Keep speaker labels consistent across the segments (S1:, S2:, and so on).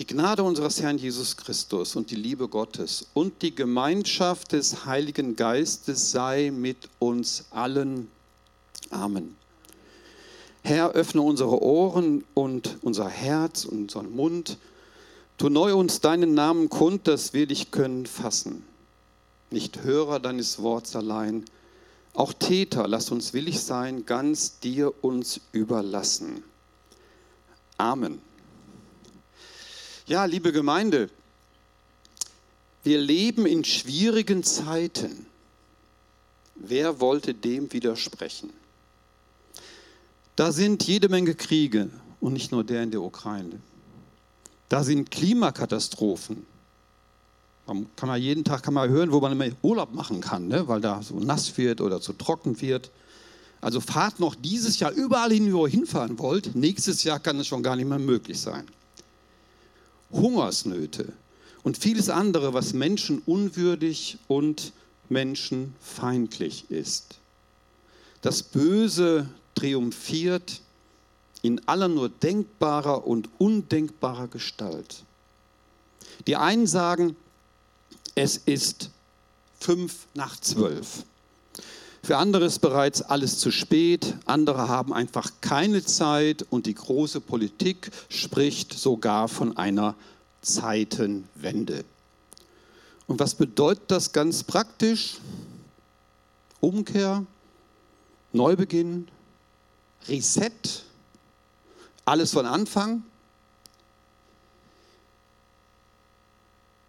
S1: Die Gnade unseres Herrn Jesus Christus und die Liebe Gottes und die Gemeinschaft des Heiligen Geistes sei mit uns allen. Amen. Herr, öffne unsere Ohren und unser Herz und unseren Mund. Tu neu uns deinen Namen kund, dass wir dich können fassen. Nicht Hörer deines Worts allein, auch Täter, lass uns willig sein, ganz dir uns überlassen. Amen. Ja, liebe Gemeinde, wir leben in schwierigen Zeiten. Wer wollte dem widersprechen? Da sind jede Menge Kriege und nicht nur der in der Ukraine. Da sind Klimakatastrophen. Kann man jeden Tag kann man hören, wo man immer Urlaub machen kann, ne? weil da so nass wird oder zu trocken wird. Also fahrt noch dieses Jahr überall hin, wo ihr hinfahren wollt. Nächstes Jahr kann es schon gar nicht mehr möglich sein. Hungersnöte und vieles andere, was menschenunwürdig und menschenfeindlich ist. Das Böse triumphiert in aller nur denkbarer und undenkbarer Gestalt. Die einen sagen, es ist fünf nach zwölf. Für andere ist bereits alles zu spät, andere haben einfach keine Zeit und die große Politik spricht sogar von einer Zeitenwende. Und was bedeutet das ganz praktisch? Umkehr, Neubeginn, Reset, alles von Anfang.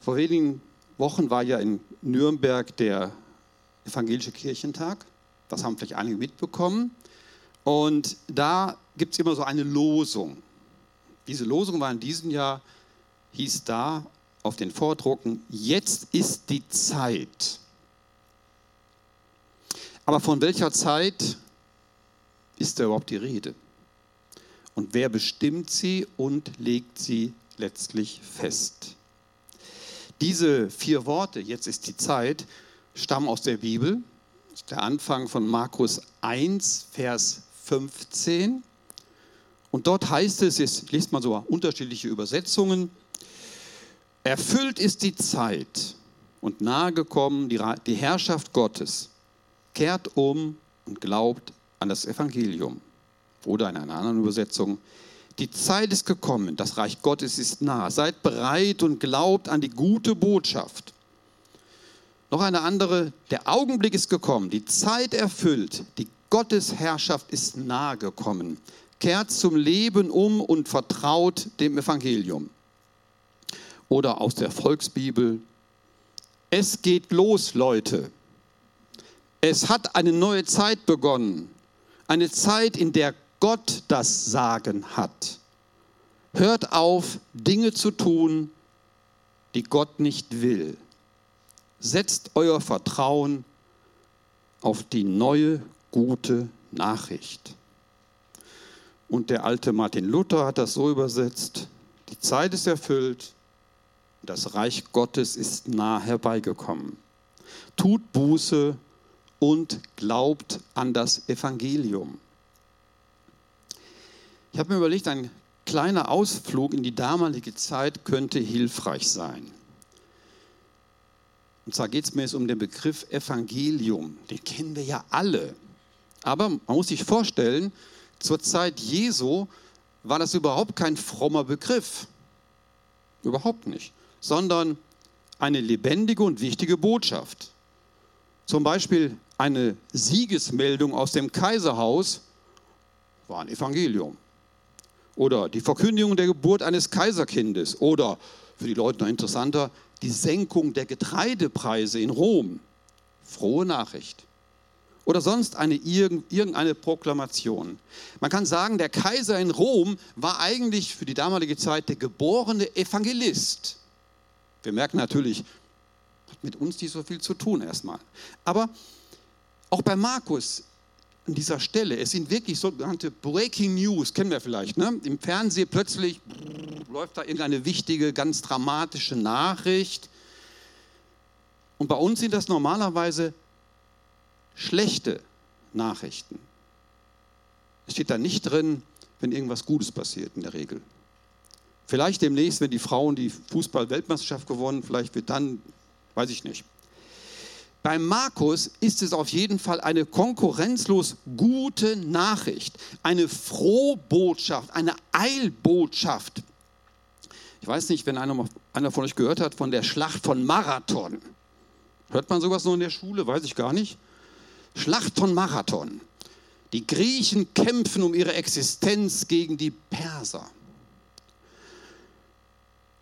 S1: Vor wenigen Wochen war ja in Nürnberg der Evangelische Kirchentag. Das haben vielleicht einige mitbekommen. Und da gibt es immer so eine Losung. Diese Losung war in diesem Jahr, hieß da auf den Vordrucken, jetzt ist die Zeit. Aber von welcher Zeit ist da überhaupt die Rede? Und wer bestimmt sie und legt sie letztlich fest? Diese vier Worte, jetzt ist die Zeit, stammen aus der Bibel. Der Anfang von Markus 1, Vers 15. Und dort heißt es, jetzt liest man so unterschiedliche Übersetzungen, erfüllt ist die Zeit und nahegekommen die, die Herrschaft Gottes. Kehrt um und glaubt an das Evangelium. Oder in einer anderen Übersetzung, die Zeit ist gekommen, das Reich Gottes ist nah. Seid bereit und glaubt an die gute Botschaft. Noch eine andere, der Augenblick ist gekommen, die Zeit erfüllt, die Gottesherrschaft ist nahe gekommen. Kehrt zum Leben um und vertraut dem Evangelium. Oder aus der Volksbibel, es geht los, Leute. Es hat eine neue Zeit begonnen. Eine Zeit, in der Gott das Sagen hat. Hört auf, Dinge zu tun, die Gott nicht will. Setzt euer Vertrauen auf die neue gute Nachricht. Und der alte Martin Luther hat das so übersetzt, die Zeit ist erfüllt, das Reich Gottes ist nah herbeigekommen. Tut Buße und glaubt an das Evangelium. Ich habe mir überlegt, ein kleiner Ausflug in die damalige Zeit könnte hilfreich sein. Und zwar geht es mir jetzt um den Begriff Evangelium. Den kennen wir ja alle. Aber man muss sich vorstellen, zur Zeit Jesu war das überhaupt kein frommer Begriff. Überhaupt nicht. Sondern eine lebendige und wichtige Botschaft. Zum Beispiel eine Siegesmeldung aus dem Kaiserhaus war ein Evangelium. Oder die Verkündigung der Geburt eines Kaiserkindes. Oder, für die Leute noch interessanter, die Senkung der Getreidepreise in Rom. Frohe Nachricht. Oder sonst eine, irgendeine Proklamation. Man kann sagen, der Kaiser in Rom war eigentlich für die damalige Zeit der geborene Evangelist. Wir merken natürlich, hat mit uns nicht so viel zu tun erstmal. Aber auch bei Markus an dieser Stelle, es sind wirklich sogenannte Breaking News, kennen wir vielleicht. Ne? Im Fernsehen plötzlich läuft da irgendeine wichtige, ganz dramatische Nachricht. Und bei uns sind das normalerweise schlechte Nachrichten. Es steht da nicht drin, wenn irgendwas Gutes passiert in der Regel. Vielleicht demnächst, wenn die Frauen die Fußball-Weltmeisterschaft gewonnen, vielleicht wird dann, weiß ich nicht. Bei Markus ist es auf jeden Fall eine konkurrenzlos gute Nachricht, eine Frohbotschaft, eine Eilbotschaft. Ich weiß nicht, wenn einer, von euch gehört hat von der Schlacht von Marathon. Hört man sowas noch in der Schule? Weiß ich gar nicht. Schlacht von Marathon. Die Griechen kämpfen um ihre Existenz gegen die Perser.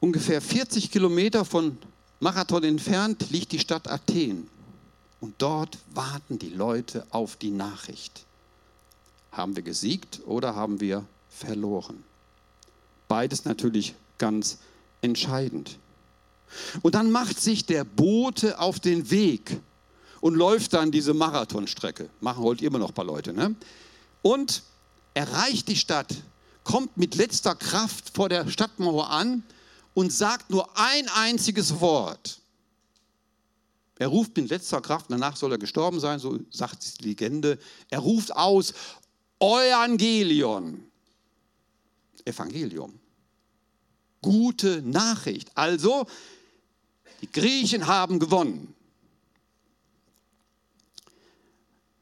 S1: Ungefähr 40 Kilometer von Marathon entfernt liegt die Stadt Athen. Und dort warten die Leute auf die Nachricht. Haben wir gesiegt oder haben wir verloren? Beides natürlich ganz entscheidend. Und dann macht sich der Bote auf den Weg und läuft dann diese Marathonstrecke. Machen heute immer noch ein paar Leute. Ne? Und erreicht die Stadt, kommt mit letzter Kraft vor der Stadtmauer an und sagt nur ein einziges Wort. Er ruft mit letzter Kraft, danach soll er gestorben sein, so sagt die Legende. Er ruft aus, Evangelion. Evangelium. Gute Nachricht. Also, die Griechen haben gewonnen.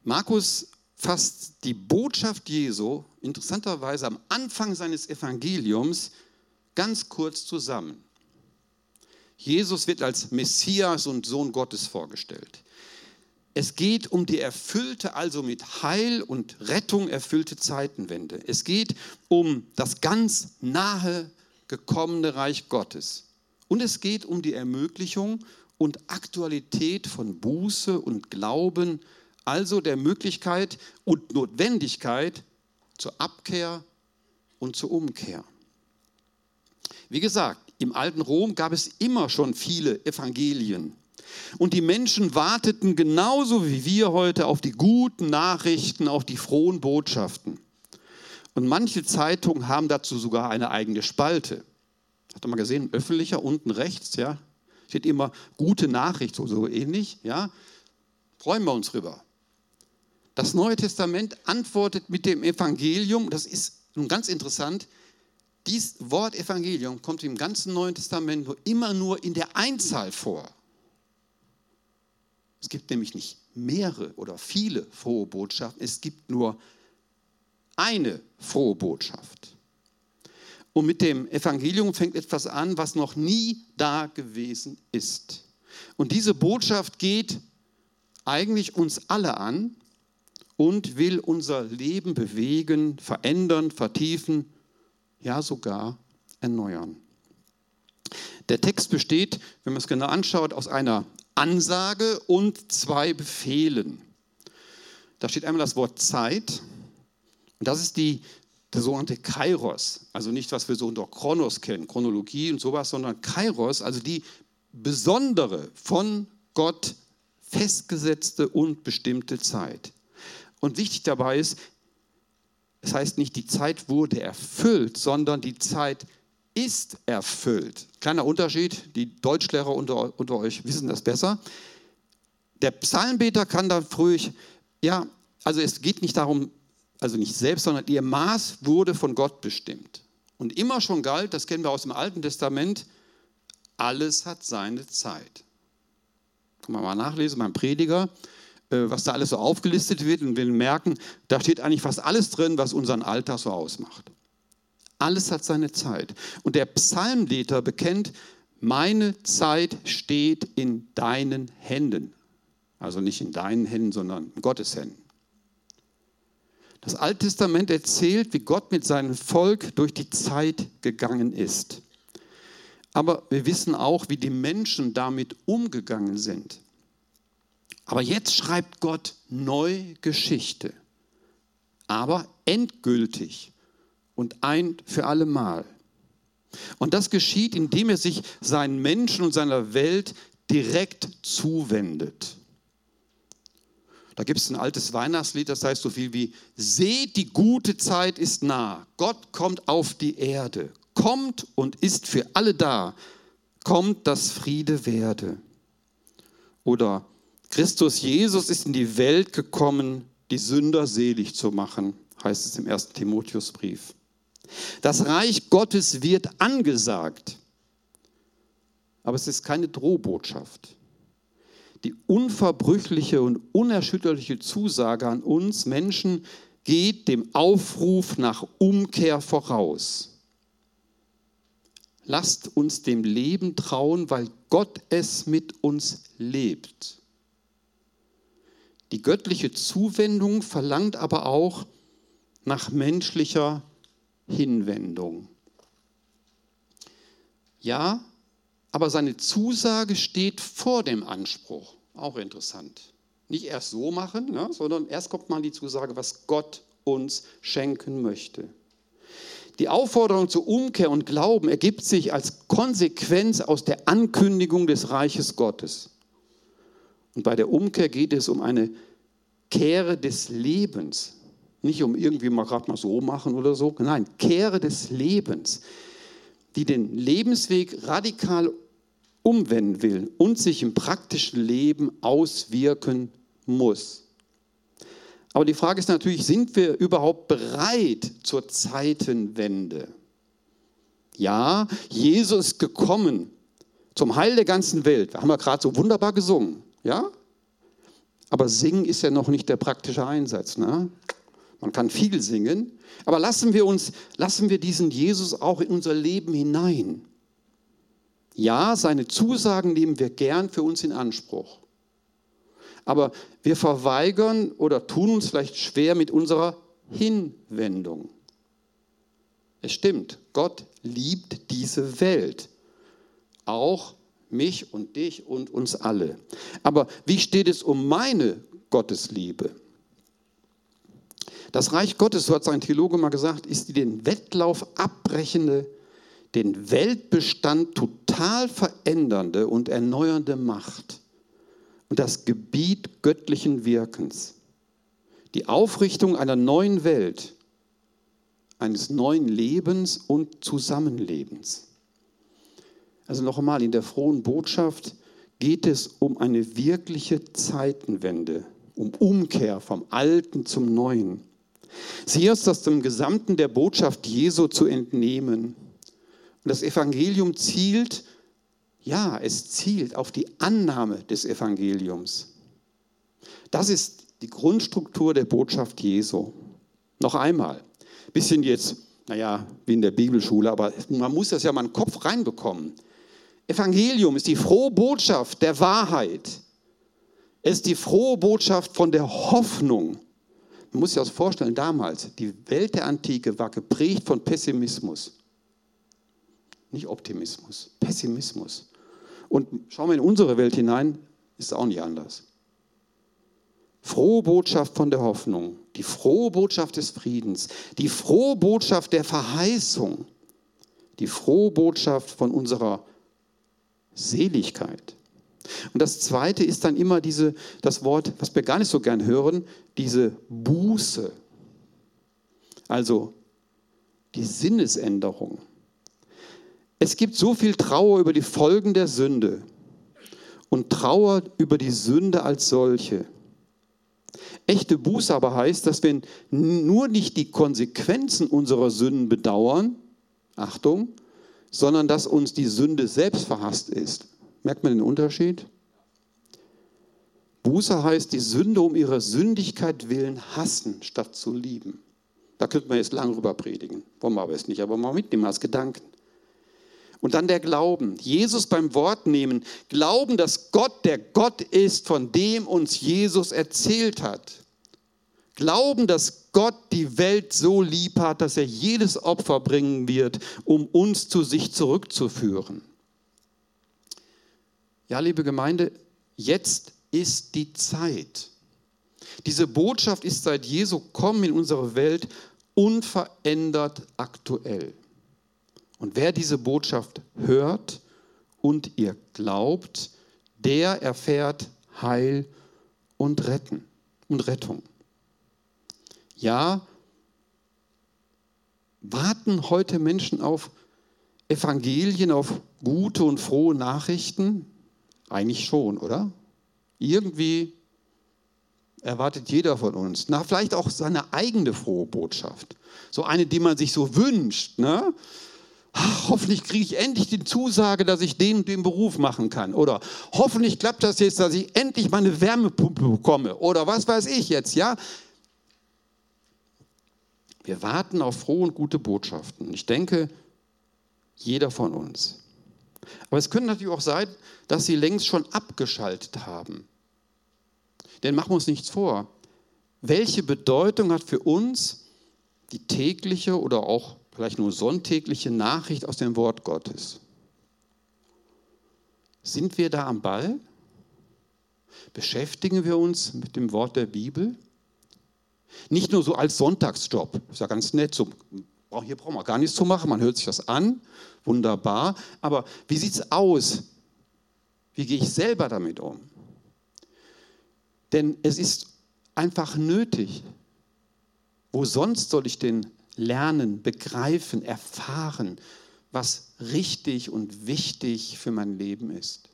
S1: Markus fasst die Botschaft Jesu interessanterweise am Anfang seines Evangeliums ganz kurz zusammen. Jesus wird als Messias und Sohn Gottes vorgestellt. Es geht um die erfüllte, also mit Heil und Rettung erfüllte Zeitenwende. Es geht um das ganz nahe gekommene Reich Gottes. Und es geht um die Ermöglichung und Aktualität von Buße und Glauben, also der Möglichkeit und Notwendigkeit zur Abkehr und zur Umkehr. Wie gesagt, im alten Rom gab es immer schon viele Evangelien. Und die Menschen warteten genauso wie wir heute auf die guten Nachrichten, auf die frohen Botschaften. Und manche Zeitungen haben dazu sogar eine eigene Spalte. Habt ihr mal gesehen, öffentlicher unten rechts, ja, steht immer gute Nachricht, so, so ähnlich, ja. Freuen wir uns drüber. Das Neue Testament antwortet mit dem Evangelium, das ist nun ganz interessant, dieses Wort Evangelium kommt im ganzen Neuen Testament nur immer nur in der Einzahl vor. Es gibt nämlich nicht mehrere oder viele frohe Botschaften, es gibt nur eine frohe Botschaft. Und mit dem Evangelium fängt etwas an, was noch nie da gewesen ist. Und diese Botschaft geht eigentlich uns alle an und will unser Leben bewegen, verändern, vertiefen ja sogar erneuern. Der Text besteht, wenn man es genau anschaut, aus einer Ansage und zwei Befehlen. Da steht einmal das Wort Zeit und das ist die, der sogenannte Kairos, also nicht, was wir so unter Chronos kennen, Chronologie und sowas, sondern Kairos, also die besondere, von Gott festgesetzte und bestimmte Zeit. Und wichtig dabei ist, es heißt nicht, die Zeit wurde erfüllt, sondern die Zeit ist erfüllt. Kleiner Unterschied, die Deutschlehrer unter, unter euch wissen das besser. Der Psalmbeter kann da früh, ja, also es geht nicht darum, also nicht selbst, sondern ihr Maß wurde von Gott bestimmt. Und immer schon galt, das kennen wir aus dem Alten Testament, alles hat seine Zeit. Kann man mal nachlesen beim Prediger. Äh, was da alles so aufgelistet wird und wir merken, da steht eigentlich fast alles drin, was unseren Alltag so ausmacht. Alles hat seine Zeit. Und der Psalmleter bekennt, meine Zeit steht in deinen Händen. Also nicht in deinen Händen, sondern in Gottes Händen. Das Alte Testament erzählt, wie Gott mit seinem Volk durch die Zeit gegangen ist. Aber wir wissen auch, wie die Menschen damit umgegangen sind. Aber jetzt schreibt Gott neu Geschichte, aber endgültig und ein für alle Mal. Und das geschieht, indem er sich seinen Menschen und seiner Welt direkt zuwendet. Da gibt es ein altes Weihnachtslied, das heißt so viel wie, seht, die gute Zeit ist nah. Gott kommt auf die Erde, kommt und ist für alle da. Kommt, dass Friede werde. Oder Christus Jesus ist in die Welt gekommen, die Sünder selig zu machen, heißt es im ersten Timotheusbrief. Das Reich Gottes wird angesagt. Aber es ist keine Drohbotschaft. Die unverbrüchliche und unerschütterliche Zusage an uns Menschen geht dem Aufruf nach Umkehr voraus. Lasst uns dem Leben trauen, weil Gott es mit uns lebt. Die göttliche Zuwendung verlangt aber auch nach menschlicher Hinwendung. Ja, aber seine Zusage steht vor dem Anspruch. Auch interessant. Nicht erst so machen, ne, sondern erst kommt mal die Zusage, was Gott uns schenken möchte. Die Aufforderung zur Umkehr und Glauben ergibt sich als Konsequenz aus der Ankündigung des Reiches Gottes. Und bei der Umkehr geht es um eine Kehre des Lebens. Nicht um irgendwie mal gerade mal so machen oder so. Nein, Kehre des Lebens, die den Lebensweg radikal umwenden will und sich im praktischen Leben auswirken muss. Aber die Frage ist natürlich, sind wir überhaupt bereit zur Zeitenwende? Ja, Jesus ist gekommen zum Heil der ganzen Welt. Wir haben ja gerade so wunderbar gesungen, ja? Aber singen ist ja noch nicht der praktische Einsatz. Ne? Man kann viel singen, aber lassen wir uns, lassen wir diesen Jesus auch in unser Leben hinein. Ja, seine Zusagen nehmen wir gern für uns in Anspruch. Aber wir verweigern oder tun uns vielleicht schwer mit unserer Hinwendung. Es stimmt, Gott liebt diese Welt. Auch mich und dich und uns alle. Aber wie steht es um meine Gottesliebe? Das Reich Gottes, so hat sein Theologe mal gesagt, ist die den Wettlauf abbrechende, den Weltbestand total verändernde und erneuernde Macht und das Gebiet göttlichen Wirkens. Die Aufrichtung einer neuen Welt, eines neuen Lebens und Zusammenlebens. Also noch einmal, in der frohen Botschaft geht es um eine wirkliche Zeitenwende, um Umkehr vom Alten zum Neuen. Sie ist das dem Gesamten der Botschaft Jesu zu entnehmen. Und das Evangelium zielt, ja, es zielt auf die Annahme des Evangeliums. Das ist die Grundstruktur der Botschaft Jesu. Noch einmal, bisschen jetzt, naja, wie in der Bibelschule, aber man muss das ja mal in den Kopf reinbekommen. Evangelium ist die frohe Botschaft der Wahrheit. Es ist die frohe Botschaft von der Hoffnung. Man muss sich das vorstellen, damals, die Welt der Antike war geprägt von Pessimismus. Nicht Optimismus, Pessimismus. Und schauen wir in unsere Welt hinein, ist auch nicht anders. Frohe Botschaft von der Hoffnung, die frohe Botschaft des Friedens, die frohe Botschaft der Verheißung, die frohe Botschaft von unserer Seligkeit. Und das zweite ist dann immer diese, das Wort, was wir gar nicht so gern hören, diese Buße. Also die Sinnesänderung. Es gibt so viel Trauer über die Folgen der Sünde und Trauer über die Sünde als solche. Echte Buße aber heißt, dass wir nur nicht die Konsequenzen unserer Sünden bedauern, Achtung, sondern dass uns die Sünde selbst verhasst ist. Merkt man den Unterschied? Buße heißt, die Sünde um ihrer Sündigkeit willen hassen, statt zu lieben. Da könnte man jetzt lang rüber predigen. Wollen wir aber jetzt nicht, aber mal mitnehmen als Gedanken. Und dann der Glauben. Jesus beim Wort nehmen. Glauben, dass Gott der Gott ist, von dem uns Jesus erzählt hat. Glauben, dass Gott die Welt so lieb hat, dass er jedes Opfer bringen wird, um uns zu sich zurückzuführen. Ja, liebe Gemeinde, jetzt ist die Zeit. Diese Botschaft ist seit Jesu Kommen in unsere Welt unverändert aktuell. Und wer diese Botschaft hört und ihr glaubt, der erfährt Heil und Retten und Rettung. Ja, warten heute Menschen auf Evangelien, auf gute und frohe Nachrichten? Eigentlich schon, oder? Irgendwie erwartet jeder von uns. Na, vielleicht auch seine eigene frohe Botschaft. So eine, die man sich so wünscht. Ne? Ach, hoffentlich kriege ich endlich die Zusage, dass ich den den Beruf machen kann. Oder hoffentlich klappt das jetzt, dass ich endlich meine Wärmepumpe bekomme. Oder was weiß ich jetzt, ja? Wir warten auf frohe und gute Botschaften. Ich denke, jeder von uns. Aber es könnte natürlich auch sein, dass sie längst schon abgeschaltet haben. Denn machen wir uns nichts vor. Welche Bedeutung hat für uns die tägliche oder auch vielleicht nur sonntägliche Nachricht aus dem Wort Gottes? Sind wir da am Ball? Beschäftigen wir uns mit dem Wort der Bibel? Nicht nur so als Sonntagsjob, ist ja ganz nett, so, hier brauchen wir gar nichts zu machen, man hört sich das an, wunderbar, aber wie sieht es aus? Wie gehe ich selber damit um? Denn es ist einfach nötig. Wo sonst soll ich denn lernen, begreifen, erfahren, was richtig und wichtig für mein Leben ist?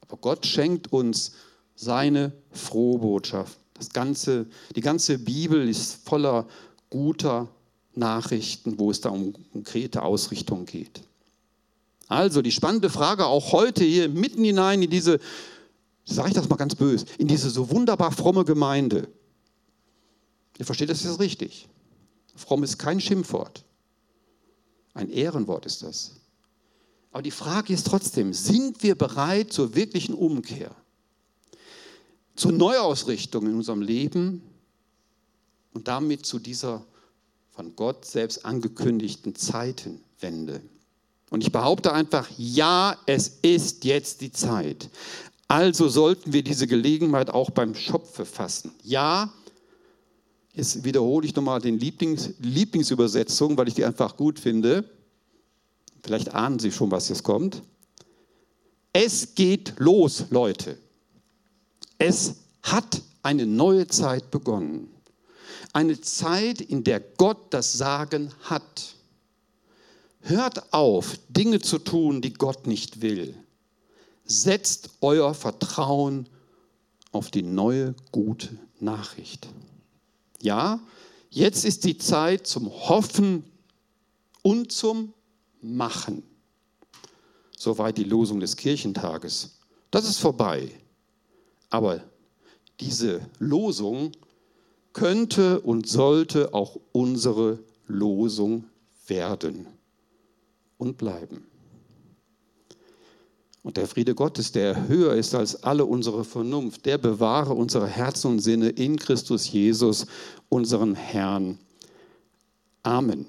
S1: Aber Gott schenkt uns seine frohe Botschaft. Das ganze, die ganze Bibel ist voller guter Nachrichten, wo es da um konkrete Ausrichtung geht. Also die spannende Frage auch heute hier mitten hinein in diese sage ich das mal ganz böse, in diese so wunderbar fromme Gemeinde. Ihr versteht das jetzt richtig. Fromm ist kein Schimpfwort. Ein Ehrenwort ist das. Aber die Frage ist trotzdem, sind wir bereit zur wirklichen Umkehr? Zur Neuausrichtung in unserem Leben und damit zu dieser von Gott selbst angekündigten Zeitenwende? Und ich behaupte einfach, ja, es ist jetzt die Zeit. Also sollten wir diese Gelegenheit auch beim Schopfe fassen. Ja, jetzt wiederhole ich nochmal den Lieblings, Lieblingsübersetzung, weil ich die einfach gut finde. Vielleicht ahnen Sie schon, was jetzt kommt. Es geht los, Leute. Es hat eine neue Zeit begonnen. Eine Zeit, in der Gott das Sagen hat. Hört auf, Dinge zu tun, die Gott nicht will. Setzt euer Vertrauen auf die neue gute Nachricht. Ja, jetzt ist die Zeit zum Hoffen und zum Machen. Soweit die Losung des Kirchentages. Das ist vorbei. Aber diese Losung könnte und sollte auch unsere Losung werden und bleiben. Und der Friede Gottes, der höher ist als alle unsere Vernunft, der bewahre unsere Herzen und Sinne in Christus Jesus, unseren Herrn. Amen.